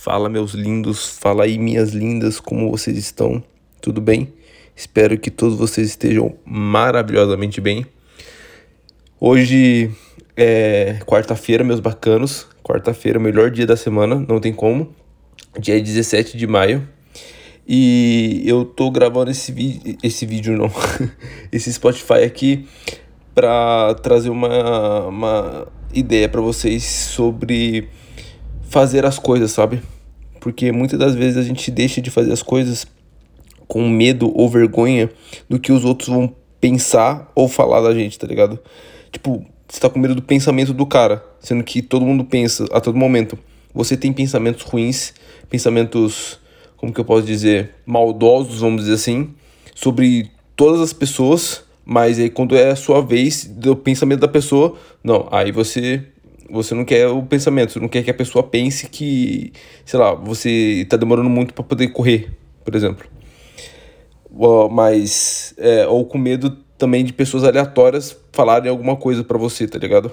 Fala, meus lindos, fala aí, minhas lindas, como vocês estão? Tudo bem? Espero que todos vocês estejam maravilhosamente bem. Hoje é quarta-feira, meus bacanos. Quarta-feira, melhor dia da semana, não tem como. Dia 17 de maio. E eu tô gravando esse, vi esse vídeo, não, esse Spotify aqui para trazer uma, uma ideia para vocês sobre fazer as coisas, sabe? Porque muitas das vezes a gente deixa de fazer as coisas com medo ou vergonha do que os outros vão pensar ou falar da gente, tá ligado? Tipo, você tá com medo do pensamento do cara, sendo que todo mundo pensa a todo momento. Você tem pensamentos ruins, pensamentos, como que eu posso dizer, maldosos, vamos dizer assim, sobre todas as pessoas, mas aí quando é a sua vez do pensamento da pessoa, não, aí você você não quer o pensamento, você não quer que a pessoa pense que, sei lá, você tá demorando muito para poder correr, por exemplo. Mas, é, ou com medo também de pessoas aleatórias falarem alguma coisa para você, tá ligado?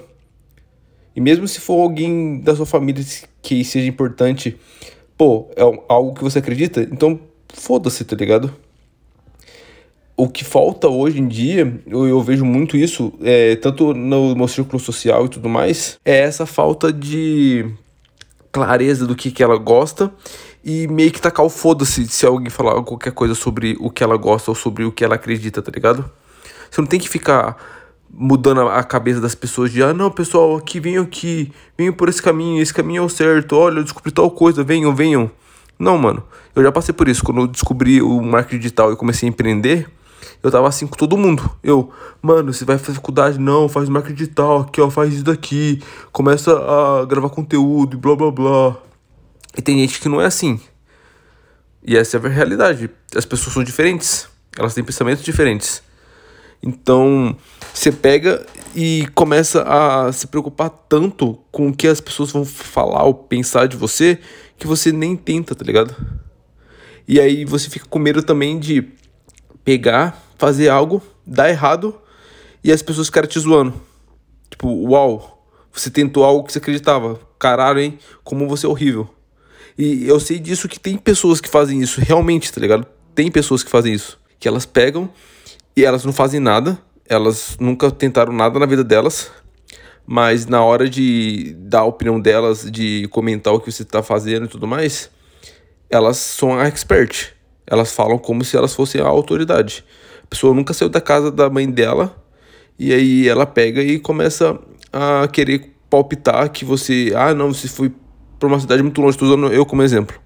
E mesmo se for alguém da sua família que seja importante, pô, é algo que você acredita, então foda-se, tá ligado? O que falta hoje em dia, eu, eu vejo muito isso, é, tanto no meu círculo social e tudo mais, é essa falta de clareza do que, que ela gosta e meio que tacar o foda-se se alguém falar qualquer coisa sobre o que ela gosta ou sobre o que ela acredita, tá ligado? Você não tem que ficar mudando a cabeça das pessoas de ah não pessoal aqui venham aqui venham por esse caminho esse caminho é o certo olha eu descobri tal coisa venham venham não mano eu já passei por isso quando eu descobri o marketing digital e comecei a empreender eu tava assim com todo mundo. Eu, mano, você vai fazer faculdade? Não, faz marketing digital, aqui, ó, faz isso daqui. Começa a gravar conteúdo e blá blá blá. E tem gente que não é assim. E essa é a realidade. As pessoas são diferentes. Elas têm pensamentos diferentes. Então, você pega e começa a se preocupar tanto com o que as pessoas vão falar ou pensar de você que você nem tenta, tá ligado? E aí você fica com medo também de pegar, fazer algo, dar errado e as pessoas ficarem te zoando. Tipo, uau, você tentou algo que você acreditava. Caralho, hein? Como você é horrível. E eu sei disso que tem pessoas que fazem isso, realmente, tá ligado? Tem pessoas que fazem isso. Que elas pegam e elas não fazem nada. Elas nunca tentaram nada na vida delas. Mas na hora de dar a opinião delas, de comentar o que você tá fazendo e tudo mais, elas são a expert. Elas falam como se elas fossem a autoridade. A pessoa nunca saiu da casa da mãe dela e aí ela pega e começa a querer palpitar que você, ah, não, você foi para uma cidade muito longe, estou usando eu como exemplo.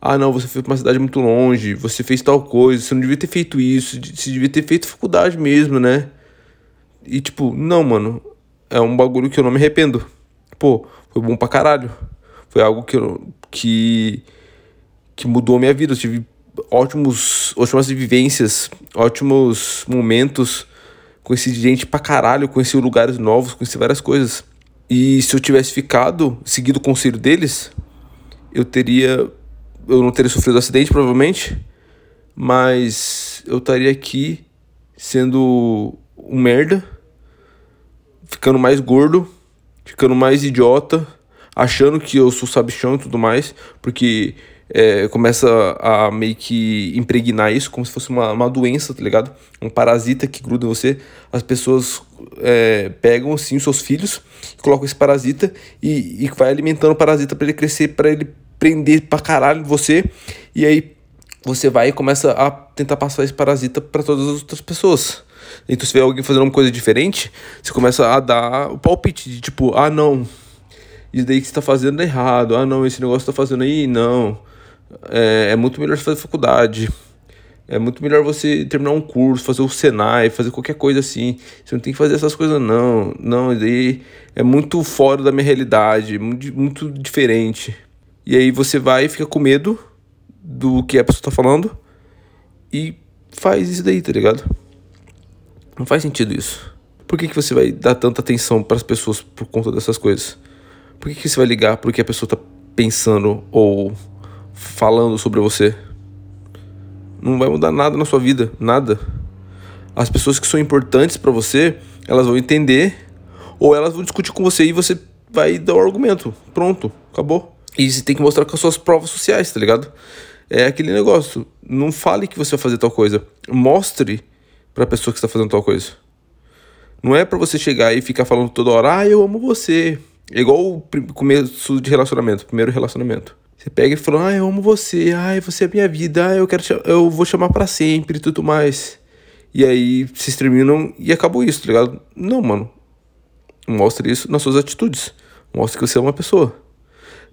Ah, não, você foi para uma cidade muito longe, você fez tal coisa, você não devia ter feito isso, você devia ter feito faculdade mesmo, né? E tipo, não, mano, é um bagulho que eu não me arrependo. Pô, foi bom pra caralho. Foi algo que eu, que que mudou a minha vida. Eu tive ótimos, ótimas vivências, ótimos momentos. Conheci gente pra caralho, conheci lugares novos, conheci várias coisas. E se eu tivesse ficado, seguido o conselho deles, eu teria. Eu não teria sofrido acidente, provavelmente. Mas eu estaria aqui sendo um merda, ficando mais gordo, ficando mais idiota, achando que eu sou sabichão e tudo mais, porque é, começa a meio que impregnar isso como se fosse uma, uma doença, tá ligado? Um parasita que gruda em você. As pessoas é, pegam, assim, os seus filhos, colocam esse parasita e, e vai alimentando o parasita para ele crescer, para ele prender pra caralho você. E aí você vai e começa a tentar passar esse parasita para todas as outras pessoas. Então, se vê alguém fazendo uma coisa diferente, você começa a dar o palpite de tipo, ah, não, isso daí que você tá fazendo é errado, ah, não, esse negócio tá fazendo aí, não é, é muito melhor fazer faculdade. É muito melhor você terminar um curso, fazer o Senai, fazer qualquer coisa assim. Você não tem que fazer essas coisas, não. Não, daí é muito fora da minha realidade, muito, diferente. E aí você vai e fica com medo do que a pessoa tá falando e faz isso daí, tá ligado? Não faz sentido isso. Por que, que você vai dar tanta atenção para as pessoas por conta dessas coisas? Por que, que você vai ligar pro que a pessoa tá pensando ou falando sobre você. Não vai mudar nada na sua vida, nada. As pessoas que são importantes para você, elas vão entender ou elas vão discutir com você e você vai dar o um argumento. Pronto, acabou. E você tem que mostrar com as suas provas sociais, tá ligado? É aquele negócio. Não fale que você vai fazer tal coisa. Mostre pra pessoa que está fazendo tal coisa. Não é para você chegar e ficar falando toda hora, ah, eu amo você. É igual o começo de relacionamento, primeiro relacionamento. Você pega e fala, ah, eu amo você, ah, você é minha vida, ah, eu quero te, eu vou chamar para sempre e tudo mais. E aí se terminam e acabou isso, tá ligado? Não, mano. Mostre isso nas suas atitudes. Mostre que você é uma pessoa.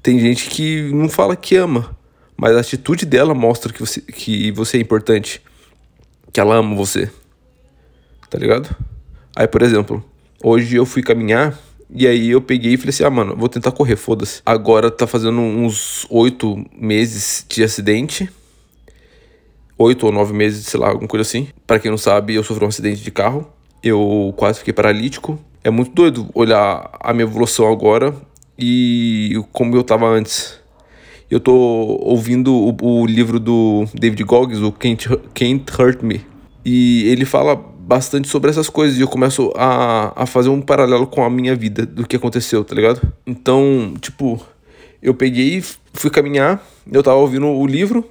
Tem gente que não fala que ama, mas a atitude dela mostra que você, que você é importante. Que ela ama você. Tá ligado? Aí, por exemplo, hoje eu fui caminhar e aí eu peguei e falei assim: ah, mano, vou tentar correr, foda-se. Agora tá fazendo uns oito meses de acidente. Oito ou nove meses, sei lá, alguma coisa assim. Para quem não sabe, eu sofri um acidente de carro. Eu quase fiquei paralítico. É muito doido olhar a minha evolução agora e como eu tava antes. Eu tô ouvindo o, o livro do David Goggins, o Can't, Can't Hurt Me. E ele fala bastante sobre essas coisas e eu começo a, a fazer um paralelo com a minha vida, do que aconteceu, tá ligado? Então, tipo, eu peguei, fui caminhar, eu tava ouvindo o livro,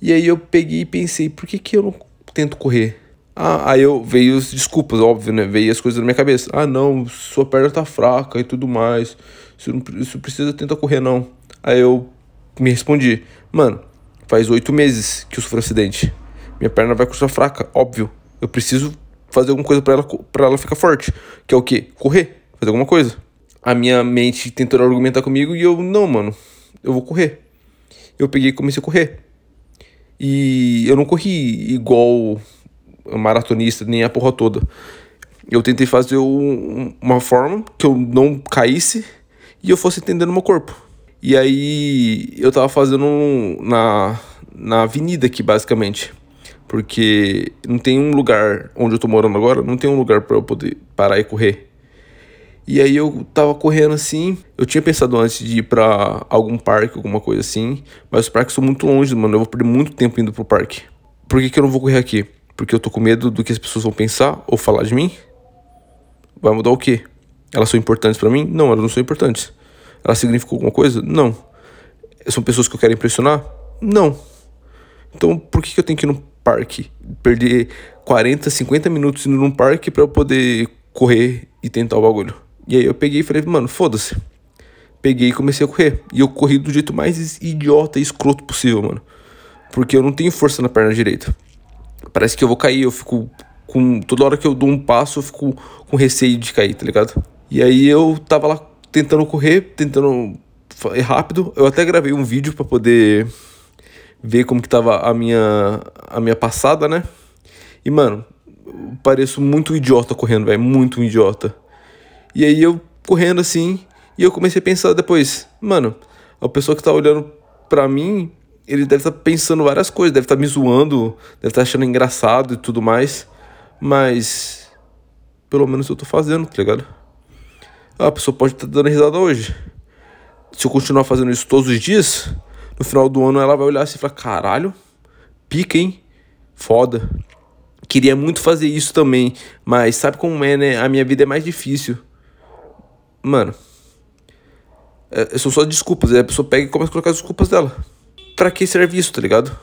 e aí eu peguei e pensei, por que que eu não tento correr? Ah, aí eu veio as desculpas, óbvio, né? Veio as coisas na minha cabeça. Ah, não, sua perna tá fraca e tudo mais. Isso não isso precisa tentar correr, não. Aí eu me respondi, mano, faz oito meses que eu sofri um acidente. Minha perna vai continuar fraca, óbvio. Eu preciso fazer alguma coisa para ela, pra ela ficar forte. Que é o quê? Correr. Fazer alguma coisa. A minha mente tentando argumentar comigo e eu, não, mano, eu vou correr. Eu peguei e comecei a correr. E eu não corri igual maratonista, nem a porra toda. Eu tentei fazer um, uma forma que eu não caísse e eu fosse entendendo meu corpo. E aí eu tava fazendo na, na avenida aqui, basicamente. Porque não tem um lugar onde eu tô morando agora, não tem um lugar para eu poder parar e correr. E aí eu tava correndo assim, eu tinha pensado antes de ir para algum parque, alguma coisa assim, mas os parques são muito longe, mano, eu vou perder muito tempo indo pro parque. Por que, que eu não vou correr aqui? Porque eu tô com medo do que as pessoas vão pensar ou falar de mim? Vai mudar o quê? Elas são importantes para mim? Não, elas não são importantes. Elas significam alguma coisa? Não. São pessoas que eu quero impressionar? Não. Então por que, que eu tenho que ir no parque, perder 40, 50 minutos indo num parque para eu poder correr e tentar o bagulho. E aí eu peguei e falei, mano, foda-se. Peguei e comecei a correr. E eu corri do jeito mais idiota e escroto possível, mano. Porque eu não tenho força na perna direita. Parece que eu vou cair, eu fico com. Toda hora que eu dou um passo, eu fico com receio de cair, tá ligado? E aí eu tava lá tentando correr, tentando ir rápido. Eu até gravei um vídeo para poder ver como que tava a minha, a minha passada, né? E, mano, pareço muito idiota correndo, velho, muito idiota. E aí eu correndo assim, e eu comecei a pensar depois, mano, a pessoa que tá olhando pra mim, ele deve estar tá pensando várias coisas, deve estar tá me zoando, deve estar tá achando engraçado e tudo mais, mas pelo menos eu tô fazendo, tá ligado? Ah, a pessoa pode estar tá dando risada hoje. Se eu continuar fazendo isso todos os dias, no final do ano ela vai olhar assim e falar: caralho, pica, hein? Foda. Queria muito fazer isso também, mas sabe como é, né? A minha vida é mais difícil. Mano, é, são só desculpas. Aí a pessoa pega e começa a colocar as desculpas dela. Pra que serve isso, tá ligado?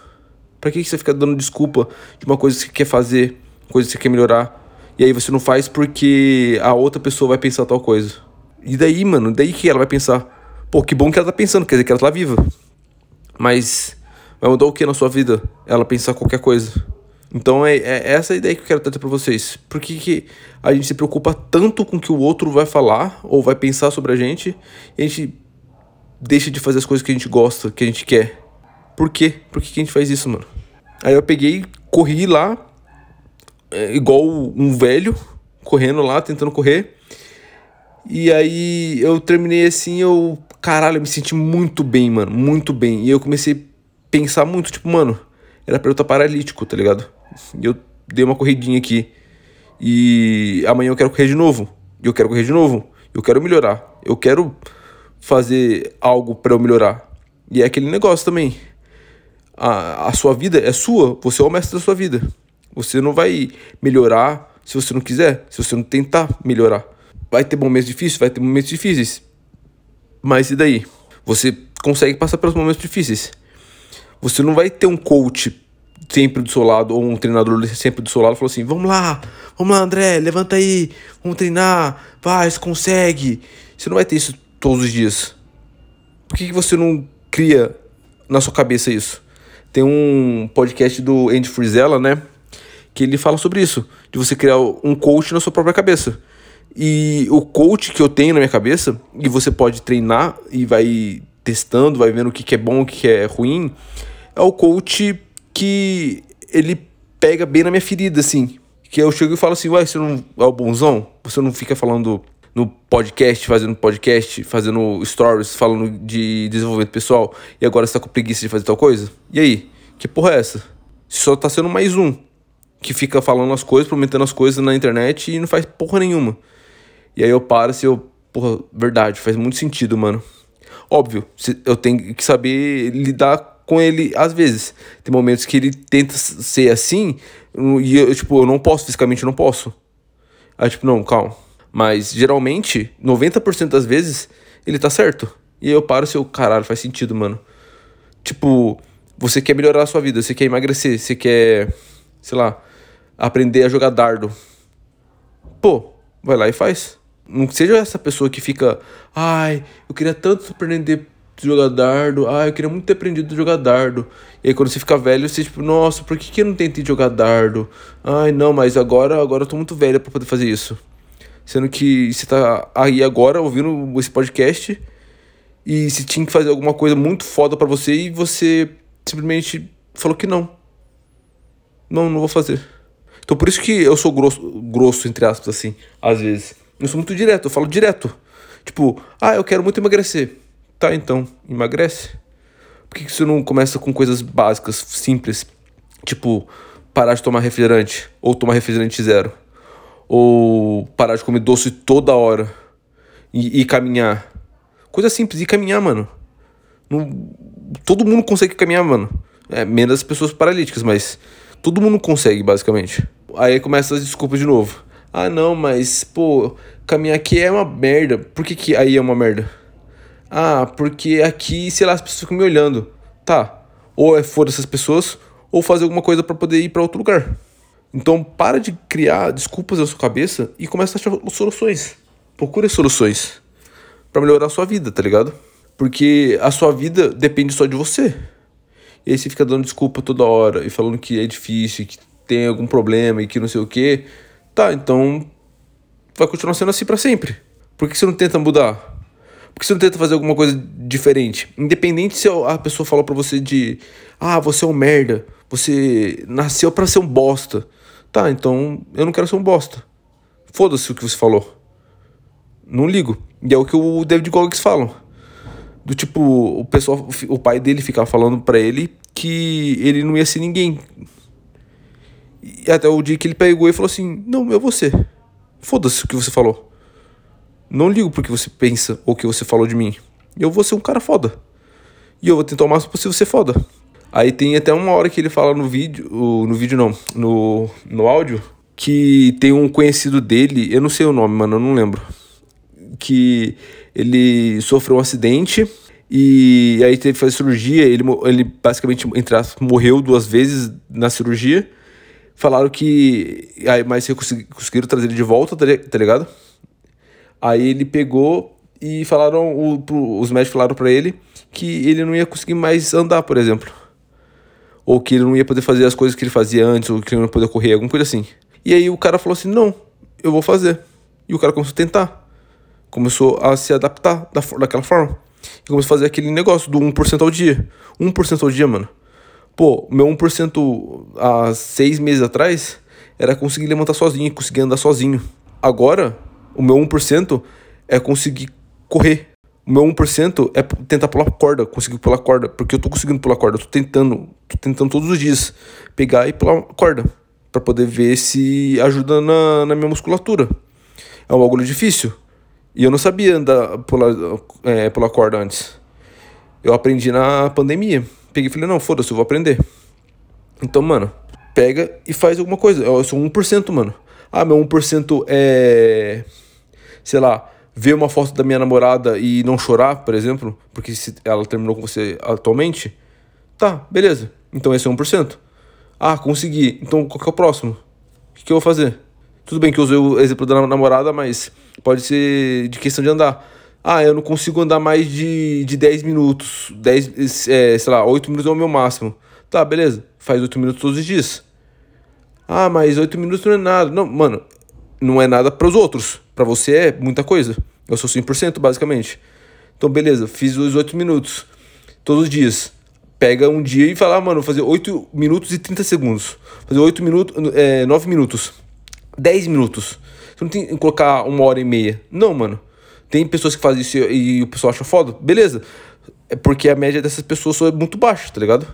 Pra que você fica dando desculpa de uma coisa que você quer fazer, coisa que você quer melhorar, e aí você não faz porque a outra pessoa vai pensar tal coisa? E daí, mano, daí que ela vai pensar, pô, que bom que ela tá pensando, quer dizer que ela tá viva. Mas vai mudar o que na sua vida? Ela pensar qualquer coisa. Então é, é essa a ideia que eu quero trazer para vocês. Por que, que a gente se preocupa tanto com o que o outro vai falar ou vai pensar sobre a gente e a gente deixa de fazer as coisas que a gente gosta, que a gente quer? Por quê? Por que, que a gente faz isso, mano? Aí eu peguei, corri lá, é, igual um velho, correndo lá, tentando correr. E aí eu terminei assim, eu caralho, eu me senti muito bem, mano, muito bem. E eu comecei a pensar muito, tipo, mano, era pra eu estar paralítico, tá ligado? E eu dei uma corridinha aqui. E amanhã eu quero correr de novo. Eu quero correr de novo. Eu quero melhorar. Eu quero fazer algo para eu melhorar. E é aquele negócio também. A, a sua vida é sua, você é o mestre da sua vida. Você não vai melhorar se você não quiser, se você não tentar melhorar. Vai ter momentos difíceis, vai ter momentos difíceis. Mas e daí? Você consegue passar pelos momentos difíceis. Você não vai ter um coach sempre do seu lado, ou um treinador sempre do seu lado, falou assim: vamos lá, vamos lá, André, levanta aí, vamos treinar, vai, você consegue. Você não vai ter isso todos os dias. Por que, que você não cria na sua cabeça isso? Tem um podcast do Andy Frizella, né? Que ele fala sobre isso, de você criar um coach na sua própria cabeça. E o coach que eu tenho na minha cabeça, e você pode treinar e vai testando, vai vendo o que, que é bom, o que, que é ruim, é o coach que ele pega bem na minha ferida, assim. Que eu chego e falo assim, ué, você não é o bonzão? Você não fica falando no podcast, fazendo podcast, fazendo stories, falando de desenvolvimento pessoal, e agora você tá com preguiça de fazer tal coisa? E aí? Que porra é essa? Você só tá sendo mais um que fica falando as coisas, prometendo as coisas na internet e não faz porra nenhuma. E aí eu paro assim, eu, porra, verdade, faz muito sentido, mano. Óbvio, eu tenho que saber lidar com ele às vezes. Tem momentos que ele tenta ser assim e eu, tipo, eu não posso, fisicamente eu não posso. Aí, tipo, não, calma. Mas geralmente, 90% das vezes, ele tá certo. E aí eu paro e eu, caralho, faz sentido, mano. Tipo, você quer melhorar a sua vida, você quer emagrecer, você quer, sei lá, aprender a jogar dardo. Pô, vai lá e faz. Não seja essa pessoa que fica, ai, eu queria tanto aprender jogar dardo. Ah, eu queria muito ter aprendido a jogar dardo. E aí quando você fica velho, você tipo, nossa, por que, que eu não tentei jogar dardo? Ai, não, mas agora, agora eu tô muito velho para poder fazer isso. Sendo que você tá aí agora ouvindo esse podcast e você tinha que fazer alguma coisa muito foda para você e você simplesmente falou que não. Não, não vou fazer. Então por isso que eu sou grosso, grosso entre aspas, assim, às vezes. Eu sou muito direto, eu falo direto. Tipo, ah, eu quero muito emagrecer. Tá, então, emagrece. Por que, você não começa com coisas básicas, simples? Tipo, parar de tomar refrigerante, ou tomar refrigerante zero. Ou parar de comer doce toda hora. E, e caminhar. Coisa simples, e caminhar, mano. Não, todo mundo consegue caminhar, mano. É, menos as pessoas paralíticas, mas todo mundo consegue, basicamente. Aí começa as desculpas de novo. Ah, não, mas, pô, caminhar aqui é uma merda. Por que, que aí é uma merda? Ah, porque aqui, sei lá, as pessoas ficam me olhando. Tá. Ou é foda essas pessoas, ou fazer alguma coisa para poder ir para outro lugar. Então, para de criar desculpas na sua cabeça e começa a achar soluções. Procure soluções para melhorar a sua vida, tá ligado? Porque a sua vida depende só de você. E aí você fica dando desculpa toda hora e falando que é difícil, que tem algum problema e que não sei o que. Tá, então vai continuar sendo assim para sempre. Por que você não tenta mudar? Por que você não tenta fazer alguma coisa diferente? Independente se a pessoa falou pra você de ah, você é um merda, você nasceu para ser um bosta. Tá, então eu não quero ser um bosta. Foda-se o que você falou. Não ligo. E é o que o David Goggins fala. Do tipo, o pessoal, o pai dele ficava falando para ele que ele não ia ser ninguém. E até o dia que ele pegou e falou assim: Não, eu vou ser. Foda-se o que você falou. Não ligo porque você pensa ou que você falou de mim. Eu vou ser um cara foda. E eu vou tentar o máximo possível ser foda. Aí tem até uma hora que ele fala no vídeo, no vídeo não, no, no áudio, que tem um conhecido dele, eu não sei o nome, mano, eu não lembro. Que ele sofreu um acidente e aí teve que fazer cirurgia. Ele, ele basicamente, entre morreu duas vezes na cirurgia. Falaram que. Aí, mas conseguiram trazer ele de volta, tá, tá ligado? Aí ele pegou e falaram, o, pro, os médicos falaram para ele que ele não ia conseguir mais andar, por exemplo. Ou que ele não ia poder fazer as coisas que ele fazia antes, ou que ele não ia poder correr, alguma coisa assim. E aí o cara falou assim: não, eu vou fazer. E o cara começou a tentar. Começou a se adaptar da, daquela forma. E começou a fazer aquele negócio do 1% ao dia. 1% ao dia, mano. Pô, meu 1% há seis meses atrás era conseguir levantar sozinho, conseguir andar sozinho. Agora, o meu 1% é conseguir correr. O meu 1% é tentar pular corda, conseguir pular corda. Porque eu tô conseguindo pular corda, eu tô tentando, tô tentando todos os dias pegar e pular corda. para poder ver se ajuda na, na minha musculatura. É um bagulho difícil. E eu não sabia andar, pular, é, pular corda antes. Eu aprendi na pandemia. Peguei e falei, não, foda-se, eu vou aprender. Então, mano, pega e faz alguma coisa. Eu sou 1%, mano. Ah, meu 1% é sei lá, ver uma foto da minha namorada e não chorar, por exemplo, porque se ela terminou com você atualmente, tá, beleza. Então esse é 1%. Ah, consegui. Então qual que é o próximo? O que eu vou fazer? Tudo bem que eu usei o exemplo da namorada, mas pode ser de questão de andar. Ah, eu não consigo andar mais de, de 10 minutos. 10, é, sei lá, 8 minutos é o meu máximo. Tá, beleza. Faz 8 minutos todos os dias. Ah, mas 8 minutos não é nada. Não, mano, não é nada para os outros. Para você é muita coisa. Eu sou 100% basicamente. Então, beleza, fiz os 8 minutos todos os dias. Pega um dia e fala, ah, mano, fazer 8 minutos e 30 segundos. Fazer 8 minutos, é, 9 minutos. 10 minutos. Você não tem que colocar uma hora e meia. Não, mano. Tem pessoas que fazem isso e, e o pessoal acha foda. Beleza. É porque a média dessas pessoas é muito baixa, tá ligado?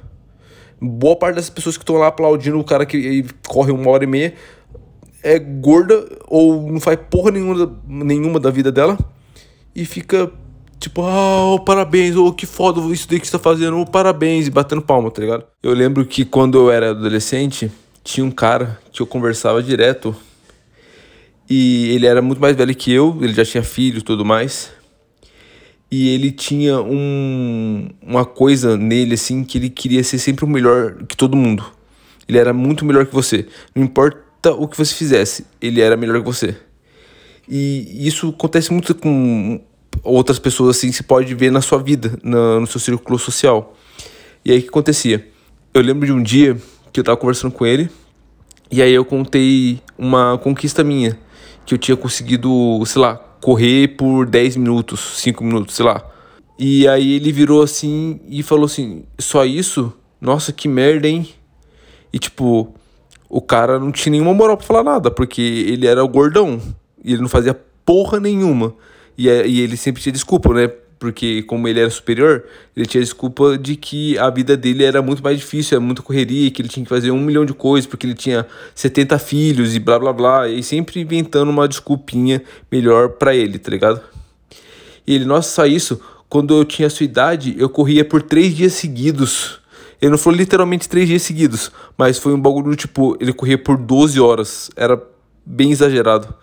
Boa parte dessas pessoas que estão lá aplaudindo o cara que corre uma hora e meia é gorda ou não faz porra nenhuma, nenhuma da vida dela e fica tipo, ah, oh, parabéns, oh, que foda isso daí que você tá fazendo, oh, parabéns, e batendo palma, tá ligado? Eu lembro que quando eu era adolescente, tinha um cara que eu conversava direto e ele era muito mais velho que eu, ele já tinha filho e tudo mais. E ele tinha um, uma coisa nele, assim, que ele queria ser sempre o melhor que todo mundo. Ele era muito melhor que você. Não importa o que você fizesse, ele era melhor que você. E isso acontece muito com outras pessoas assim, se pode ver na sua vida, na, no seu círculo social. E aí o que acontecia? Eu lembro de um dia que eu tava conversando com ele, e aí eu contei uma conquista minha, que eu tinha conseguido, sei lá, correr por 10 minutos, 5 minutos, sei lá. E aí ele virou assim e falou assim: "Só isso? Nossa, que merda, hein?" E tipo, o cara não tinha nenhuma moral para falar nada, porque ele era o gordão e ele não fazia porra nenhuma. E, é, e ele sempre tinha desculpa, né? Porque como ele era superior, ele tinha desculpa de que a vida dele era muito mais difícil, era muita correria, que ele tinha que fazer um milhão de coisas, porque ele tinha 70 filhos e blá blá blá. E sempre inventando uma desculpinha melhor para ele, tá ligado? E ele, nossa, só isso, quando eu tinha a sua idade, eu corria por três dias seguidos. Ele não falou literalmente três dias seguidos, mas foi um bagulho tipo, ele corria por 12 horas. Era bem exagerado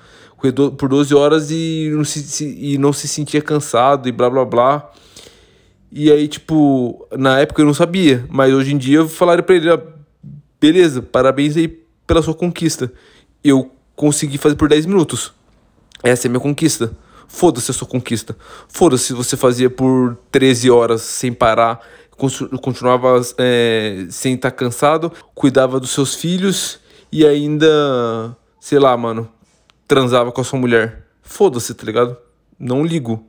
por 12 horas e não se, se, e não se sentia cansado e blá blá blá. E aí, tipo, na época eu não sabia, mas hoje em dia falaram pra ele: ah, beleza, parabéns aí pela sua conquista. Eu consegui fazer por 10 minutos. Essa é minha conquista. Foda-se a sua conquista. Foda-se se você fazia por 13 horas sem parar, continuava é, sem estar tá cansado, cuidava dos seus filhos e ainda, sei lá, mano, transava com a sua mulher. Foda-se, tá ligado? Não ligo.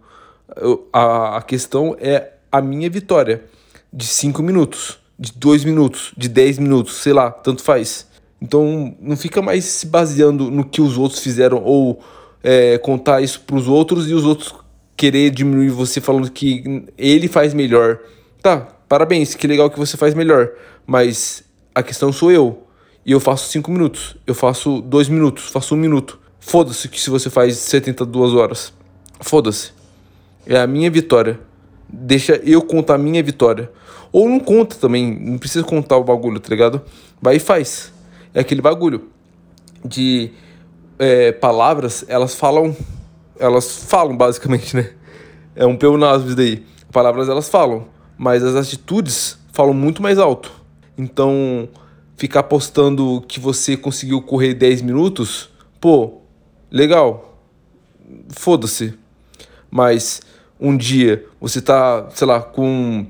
Eu, a, a questão é a minha vitória. De 5 minutos, de 2 minutos, de 10 minutos, sei lá, tanto faz. Então não fica mais se baseando no que os outros fizeram ou é, contar isso pros outros e os outros querer diminuir você falando que ele faz melhor. Tá, parabéns, que legal que você faz melhor. Mas a questão sou eu. E eu faço 5 minutos, eu faço 2 minutos, faço 1 um minuto. Foda-se que se você faz 72 horas. Foda-se. É a minha vitória. Deixa eu contar a minha vitória. Ou não conta também. Não precisa contar o bagulho, tá ligado? Vai e faz. É aquele bagulho de é, palavras, elas falam. Elas falam basicamente, né? É um peonasmo isso daí. Palavras elas falam. Mas as atitudes falam muito mais alto. Então, ficar postando que você conseguiu correr 10 minutos, pô, legal, foda-se. Mas um dia você tá, sei lá, com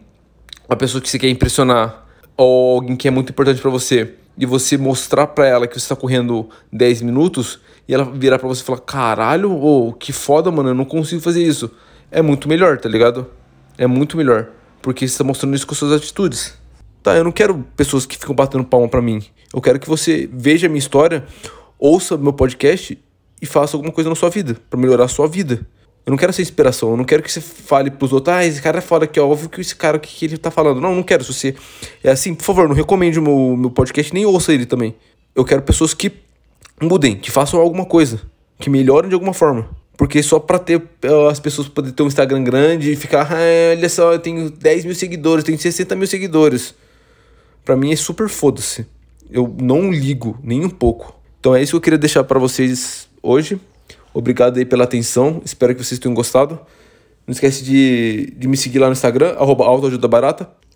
uma pessoa que você quer impressionar ou alguém que é muito importante para você e você mostrar para ela que você tá correndo 10 minutos e ela virar para você e falar: "Caralho, oh, que foda, mano, eu não consigo fazer isso". É muito melhor, tá ligado? É muito melhor, porque você tá mostrando isso com suas atitudes. Tá, eu não quero pessoas que ficam batendo palma para mim. Eu quero que você veja a minha história, ouça meu podcast e faça alguma coisa na sua vida, para melhorar a sua vida. Eu não quero ser inspiração, eu não quero que você fale pros outros, ah, esse cara é foda aqui, ó, óbvio que esse cara, o que, que ele tá falando. Não, não quero. Se você é assim, por favor, não recomende o meu, meu podcast, nem ouça ele também. Eu quero pessoas que mudem, que façam alguma coisa, que melhorem de alguma forma. Porque só pra ter as pessoas poder ter um Instagram grande e ficar, ah, olha só, eu tenho 10 mil seguidores, tenho 60 mil seguidores. Pra mim é super foda-se. Eu não ligo nem um pouco. Então é isso que eu queria deixar para vocês hoje. Obrigado aí pela atenção. Espero que vocês tenham gostado. Não esquece de, de me seguir lá no Instagram, arroba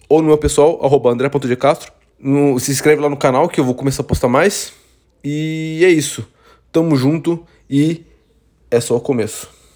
ou no meu pessoal, arroba andré.decastro. Se inscreve lá no canal que eu vou começar a postar mais. E é isso. Tamo junto e é só o começo.